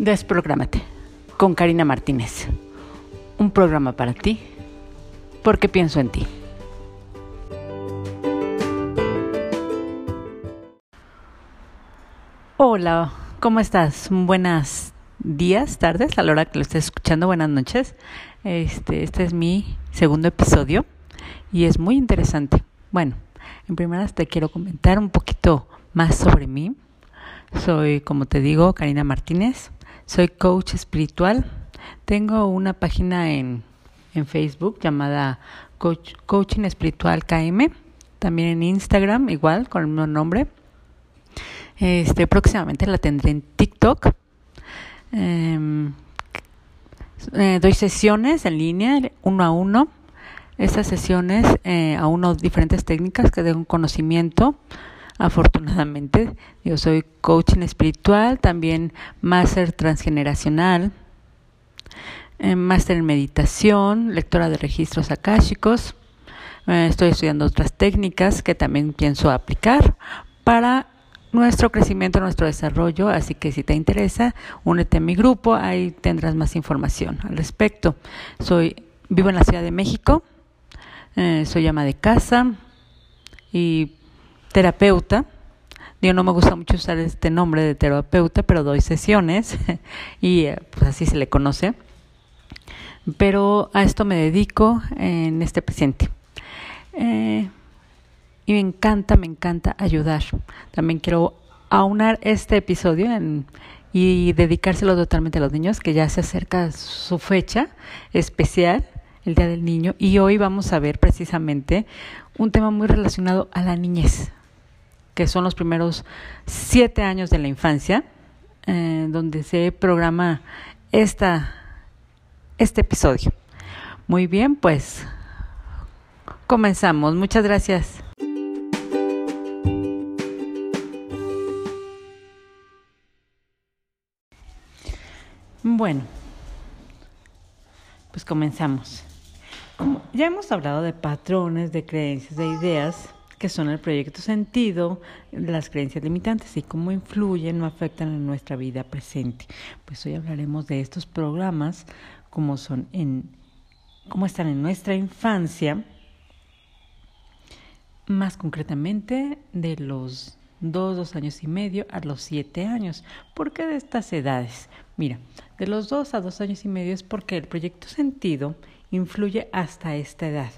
Desprográmate con Karina Martínez. Un programa para ti porque pienso en ti. Hola, ¿cómo estás? Buenas días, tardes, a la hora que lo estés escuchando, buenas noches. Este, este es mi segundo episodio y es muy interesante. Bueno, en primeras te quiero comentar un poquito más sobre mí. Soy, como te digo, Karina Martínez. Soy coach espiritual. Tengo una página en, en Facebook llamada coach, Coaching Espiritual KM. También en Instagram, igual, con el mismo nombre. Este, próximamente la tendré en TikTok. Em, eh, doy sesiones en línea, uno a uno. Estas sesiones eh, a uno diferentes técnicas que den un conocimiento afortunadamente. Yo soy coaching espiritual, también máster transgeneracional, eh, máster en meditación, lectora de registros akáshicos. Eh, estoy estudiando otras técnicas que también pienso aplicar para nuestro crecimiento, nuestro desarrollo. Así que si te interesa, únete a mi grupo, ahí tendrás más información al respecto. Vivo en la Ciudad de México, eh, soy ama de casa y terapeuta. Yo no me gusta mucho usar este nombre de terapeuta, pero doy sesiones y eh, pues así se le conoce. Pero a esto me dedico en este presente. Eh, y me encanta, me encanta ayudar. También quiero aunar este episodio y dedicárselo totalmente a los niños, que ya se acerca su fecha especial, el Día del Niño, y hoy vamos a ver precisamente un tema muy relacionado a la niñez que son los primeros siete años de la infancia, eh, donde se programa esta, este episodio. Muy bien, pues comenzamos. Muchas gracias. Bueno, pues comenzamos. ya hemos hablado de patrones, de creencias, de ideas, que son el proyecto sentido, las creencias limitantes y cómo influyen o afectan en nuestra vida presente. Pues hoy hablaremos de estos programas, cómo son en cómo están en nuestra infancia, más concretamente de los dos, dos años y medio a los siete años. ¿Por qué de estas edades? Mira, de los dos a dos años y medio es porque el proyecto sentido influye hasta esta edad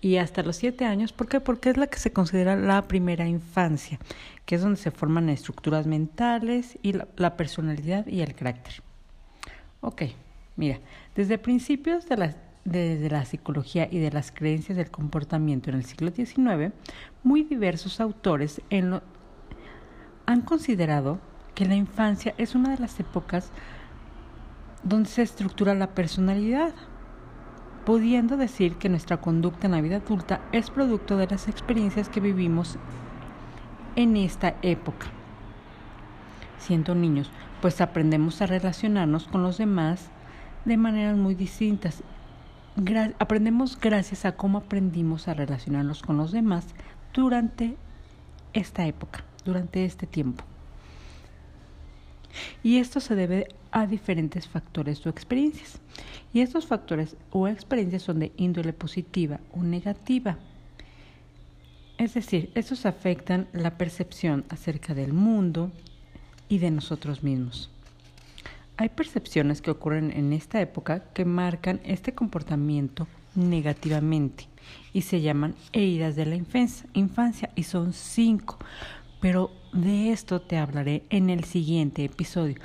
y hasta los siete años. ¿Por qué? Porque es la que se considera la primera infancia, que es donde se forman estructuras mentales y la, personalidad y el carácter. Ok, mira, desde principios de la, desde la psicología y de las creencias del comportamiento en el siglo XIX, muy diversos autores han considerado que la infancia es una de las épocas donde se estructura la personalidad pudiendo decir que nuestra conducta en la vida adulta es producto de las experiencias que vivimos en esta época. Siendo niños, pues aprendemos a relacionarnos con los demás de maneras muy distintas. aprendemos gracias a cómo aprendimos a relacionarnos con los demás durante esta época, durante este tiempo. Y esto se debe a diferentes factores o experiencias. Y estos factores o experiencias son de índole positiva o negativa. Es decir, estos afectan la percepción acerca del mundo y de nosotros mismos. Hay percepciones que ocurren en esta época que marcan este comportamiento negativamente y se llaman heridas de la infancia y son cinco, pero de esto te hablaré en el siguiente episodio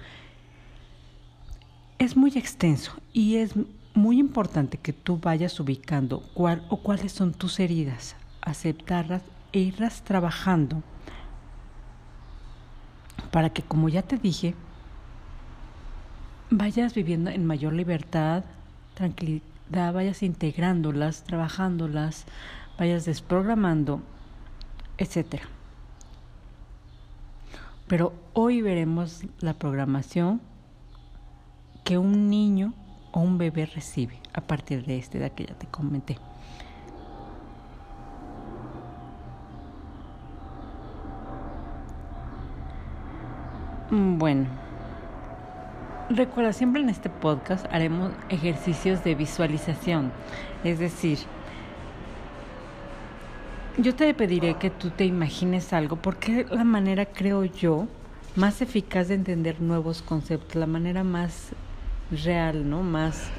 es muy extenso y es muy importante que tú vayas ubicando cuál o cuáles son tus heridas, aceptarlas e irlas trabajando para que, como ya te dije, vayas viviendo en mayor libertad, tranquilidad, vayas integrándolas, trabajándolas, vayas desprogramando, etcétera. Pero hoy veremos la programación que un niño o un bebé recibe a partir de esta edad que ya te comenté. Mm, bueno, Recuerda, siempre en este podcast haremos ejercicios de visualización. Es decir, yo te pediré que tú te imagines algo porque la manera, creo yo, más eficaz de entender nuevos conceptos, la manera más real, ¿no? Más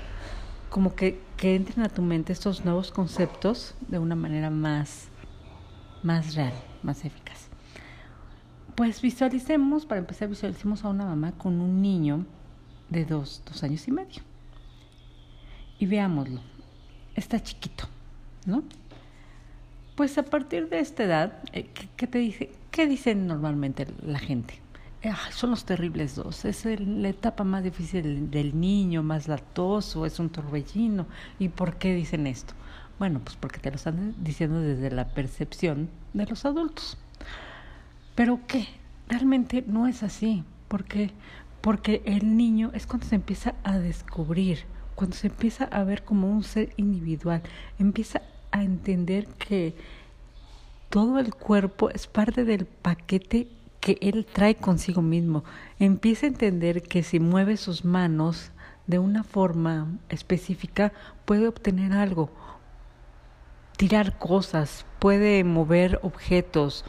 como que, que entren a tu mente estos nuevos conceptos de una manera más, más real, más eficaz. Pues visualicemos, para empezar, visualicemos a una mamá con un niño de dos, dos años y medio. Y veámoslo. Está chiquito, ¿no? Pues a partir de esta edad, eh, ¿qué, te dice? ¿Qué dicen normalmente la gente? son los terribles dos. Es la etapa más difícil del, niño, más latoso, es un torbellino. ¿Y por qué dicen esto? Bueno, pues porque te lo están diciendo desde la percepción de los adultos. Pero ¿qué? Realmente no es así. Porque porque el niño es cuando se empieza a descubrir, cuando se empieza a ver como un ser individual, empieza a entender que todo el cuerpo es parte del paquete que él trae consigo mismo. Empieza a entender que si mueve sus manos de una forma específica puede obtener algo, tirar cosas, puede mover objetos,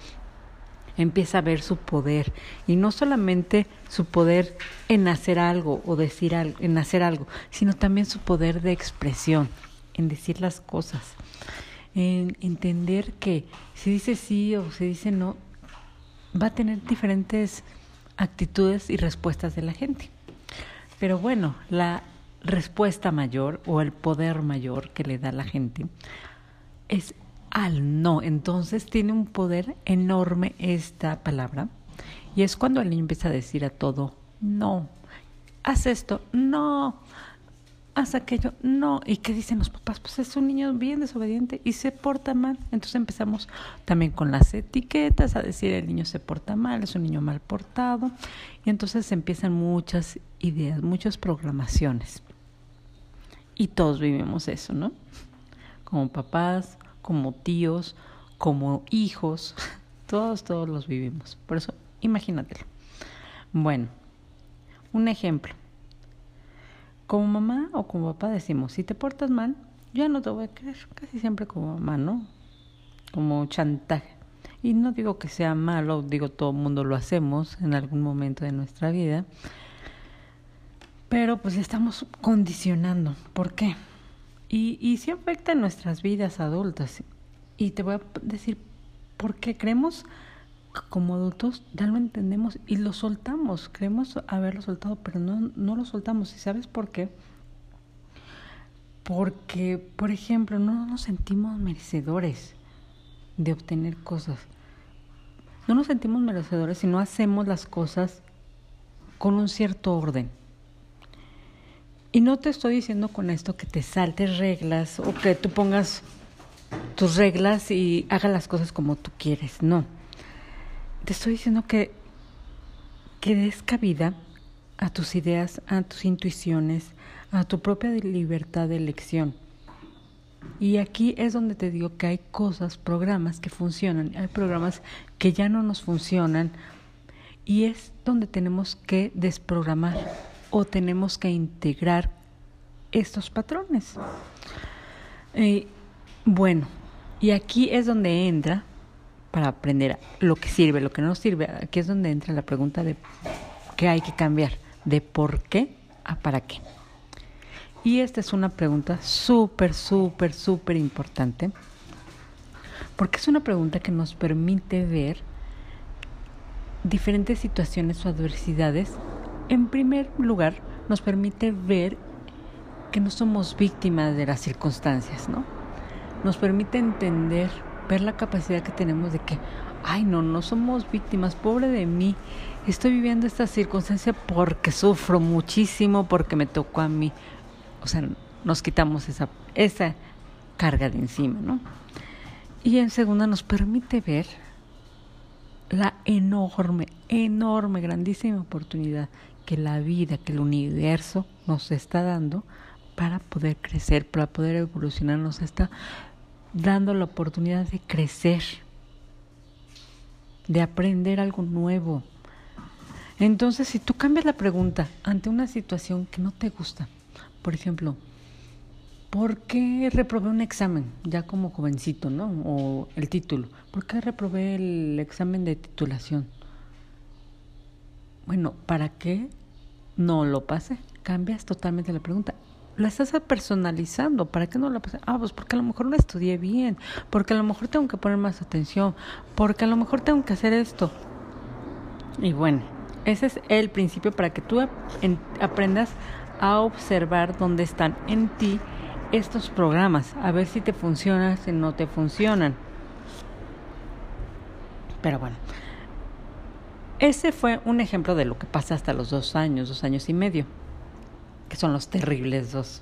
empieza a ver su poder. Y no solamente su poder en hacer algo o decir algo, en hacer algo, sino también su poder de expresión, en decir las cosas, en entender que si dice sí o si dice no, va a tener diferentes actitudes y respuestas de la gente. Pero bueno, la respuesta mayor o el poder mayor que le da la gente es al no. Entonces tiene un poder enorme esta palabra. Y es cuando el niño empieza a decir a todo, no, haz esto, no, haz aquello, no. ¿Y qué dicen los papás? Pues es un niño bien desobediente y se porta mal. Entonces empezamos también con las etiquetas a decir el niño se porta mal, es un niño mal portado. Y entonces empiezan muchas ideas, muchas programaciones. Y todos vivimos eso, ¿no? Como papás, como tíos, como hijos, todos, todos los vivimos. Por eso, imagínatelo. Bueno, un ejemplo. Como mamá o como papá decimos, si te portas mal, yo no te voy a creer. Casi siempre como mamá, ¿no? Como chantaje. Y no digo que sea malo, digo todo el mundo lo hacemos en algún momento de nuestra vida. Pero pues estamos condicionando. ¿Por qué? Y, y sí afecta en nuestras vidas adultas. Y te voy a decir por qué creemos como adultos ya lo entendemos y lo soltamos. Creemos haberlo soltado, pero no, no lo soltamos. ¿Y sabes por qué? Porque, por ejemplo, no nos sentimos merecedores de obtener cosas. No nos sentimos merecedores si no hacemos las cosas con un cierto orden. Y no te estoy diciendo con esto que te saltes reglas o que tú pongas tus reglas y hagas las cosas como tú quieres, no. Te estoy diciendo que, que des cabida a tus ideas, a tus intuiciones, a tu propia libertad de elección. Y aquí es donde te digo que hay cosas, programas que funcionan, hay programas que ya no nos funcionan y es donde tenemos que desprogramar o tenemos que integrar estos patrones. Eh, bueno, y aquí es donde entra, para aprender lo que sirve, lo que no sirve, aquí es donde entra la pregunta de qué hay que cambiar, de por qué a para qué. Y esta es una pregunta súper, súper, súper importante, porque es una pregunta que nos permite ver diferentes situaciones o adversidades en primer lugar, nos permite ver que no somos víctimas de las circunstancias, ¿no? Nos permite entender, ver la capacidad que tenemos de que, ay, no, no somos víctimas, pobre de mí, estoy viviendo esta circunstancia porque sufro muchísimo, porque me tocó a mí. O sea, nos quitamos esa, esa carga de encima, ¿no? Y en segunda nos permite ver la enorme, enorme, grandísima oportunidad que la vida, que el universo nos está dando para poder crecer, para poder evolucionar, nos está dando la oportunidad de crecer, de aprender algo nuevo. Entonces, si tú cambias la pregunta ante una situación que no te gusta, por ejemplo, ¿por qué reprobé un examen ya como jovencito, ¿no? O el título. ¿Por qué reprobé el examen de titulación? Bueno, ¿para qué no lo pasé? Cambias totalmente la pregunta. La estás personalizando. ¿Para qué no lo pasé? Ah, pues porque a lo mejor no estudié bien. Porque a lo mejor tengo que poner más atención. Porque a lo mejor tengo que hacer esto. Y bueno, ese es el principio para que tú aprendas a observar dónde están en ti estos programas, a ver si te funcionan, si no te funcionan. Pero bueno, ese fue un ejemplo de lo que pasa hasta los dos años, dos años y medio, que son los terribles dos.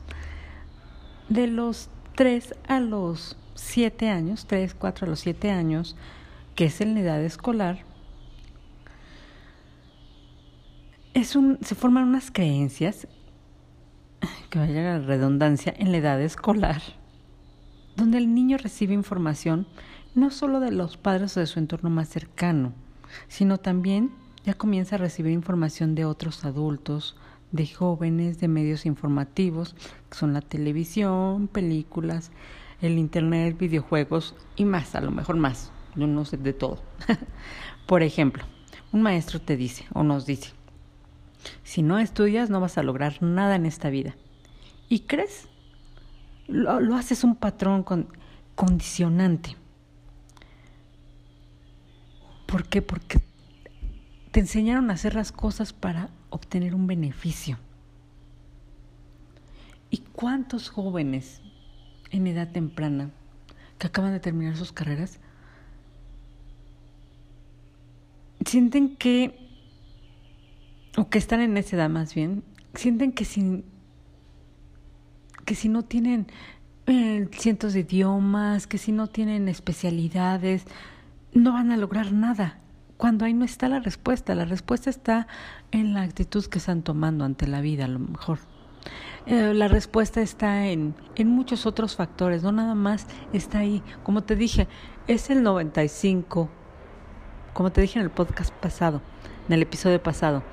De los tres a los siete años, tres, cuatro a los siete años, que es en la edad escolar, es un, se forman unas creencias que vaya la redundancia, en la edad escolar, donde el niño recibe información no solo de los padres o de su entorno más cercano, sino también ya comienza a recibir información de otros adultos, de jóvenes, de medios informativos, que son la televisión, películas, el internet, videojuegos y más, a lo mejor más. Yo no sé de todo. Por ejemplo, un maestro te dice o nos dice, si no estudias no vas a lograr nada en esta vida. ¿Y crees? Lo, haces un patrón con, condicionante. ¿Por qué? Porque te enseñaron a hacer las cosas para obtener un beneficio. ¿Y cuántos jóvenes en edad temprana que acaban de terminar sus carreras sienten que, o que están en esa edad más bien, sienten que sin que si no tienen eh, cientos de idiomas, que si no tienen especialidades, no van a lograr nada. Cuando ahí no está la respuesta, la respuesta está en la actitud que están tomando ante la vida, a lo mejor. Eh, la respuesta está en, en muchos otros factores, no nada más está ahí. Como te dije, es el 95, como te dije en el podcast pasado, en el episodio pasado,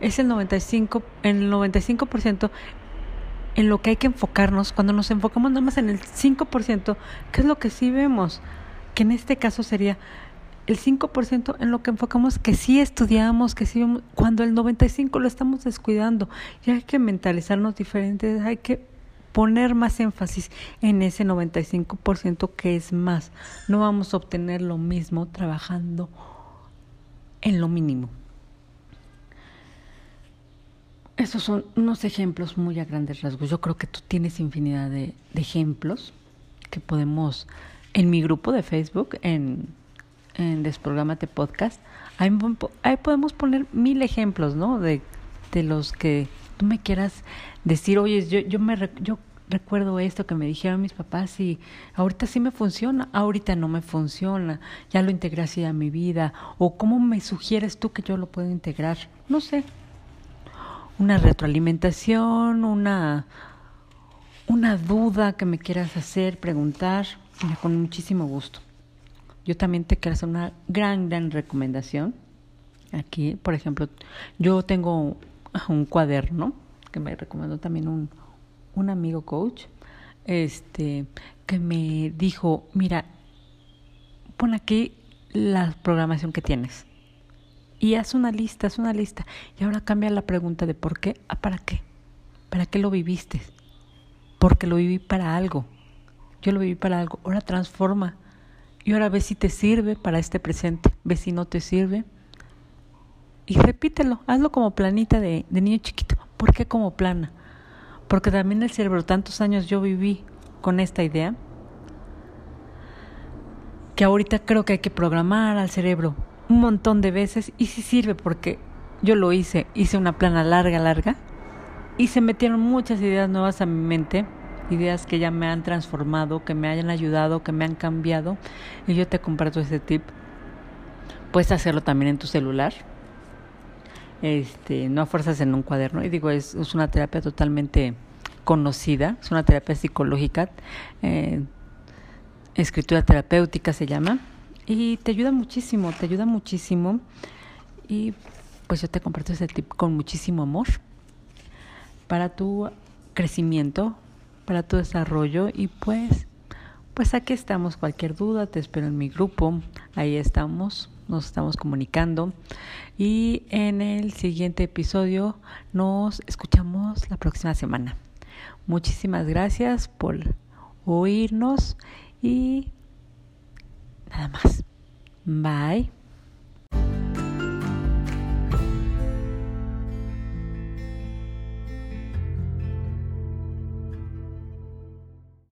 es el 95, en el 95% en lo que hay que enfocarnos, cuando nos enfocamos nada más en el 5%, ¿qué es lo que sí vemos? Que en este caso sería el 5% en lo que enfocamos que sí estudiamos, que sí vemos, cuando el 95% lo estamos descuidando. Y hay que mentalizarnos diferentes, hay que poner más énfasis en ese 95% que es más. No vamos a obtener lo mismo trabajando en lo mínimo. Esos son unos ejemplos muy a grandes rasgos. Yo creo que tú tienes infinidad de, ejemplos que podemos, en mi grupo de Facebook, en, en Desprogramate Podcast, ahí, podemos poner mil ejemplos, ¿no? De, de los que tú me quieras decir, oye, yo, yo, me, yo recuerdo esto que me dijeron mis papás y ahorita sí me funciona, ahorita no me funciona, ya lo integré así a mi vida, o cómo me sugieres tú que yo lo puedo integrar, no sé, una retroalimentación, una, una duda que me quieras hacer, preguntar, con muchísimo gusto. Yo también te quiero hacer una gran, gran recomendación. Aquí, por ejemplo, yo tengo un cuaderno que me recomendó también un, un amigo coach, este, que me dijo, mira, pon aquí la programación que tienes y haz una lista, haz una lista. Y ahora cambia la pregunta de por qué a para qué. ¿Para qué lo viviste? Porque lo viví para algo. Yo lo viví para algo. Ahora transforma. Y ahora ve si te sirve para este presente. Ve si no te sirve. Y repítelo. Hazlo como planita de, niño chiquito. ¿Por qué como plana? Porque también el cerebro, tantos años yo viví con esta idea, que ahorita creo que hay que programar al cerebro un montón de veces y sí sirve porque yo lo hice, hice una plana larga, larga y se metieron muchas ideas nuevas a mi mente, ideas que ya me han transformado, que me hayan ayudado, que me han cambiado y yo te comparto ese tip. Puedes hacerlo también en tu celular. Este, no a fuerzas en un cuaderno y digo, es, una terapia totalmente conocida, es una terapia psicológica, eh, escritura terapéutica se llama y te ayuda muchísimo, te ayuda muchísimo. Y pues yo te comparto ese tip con muchísimo amor para tu crecimiento, para tu desarrollo y pues pues aquí estamos, cualquier duda, te espero en mi grupo, ahí estamos, nos estamos comunicando y en el siguiente episodio nos escuchamos la próxima semana. Muchísimas gracias por oírnos y nada más. Bye.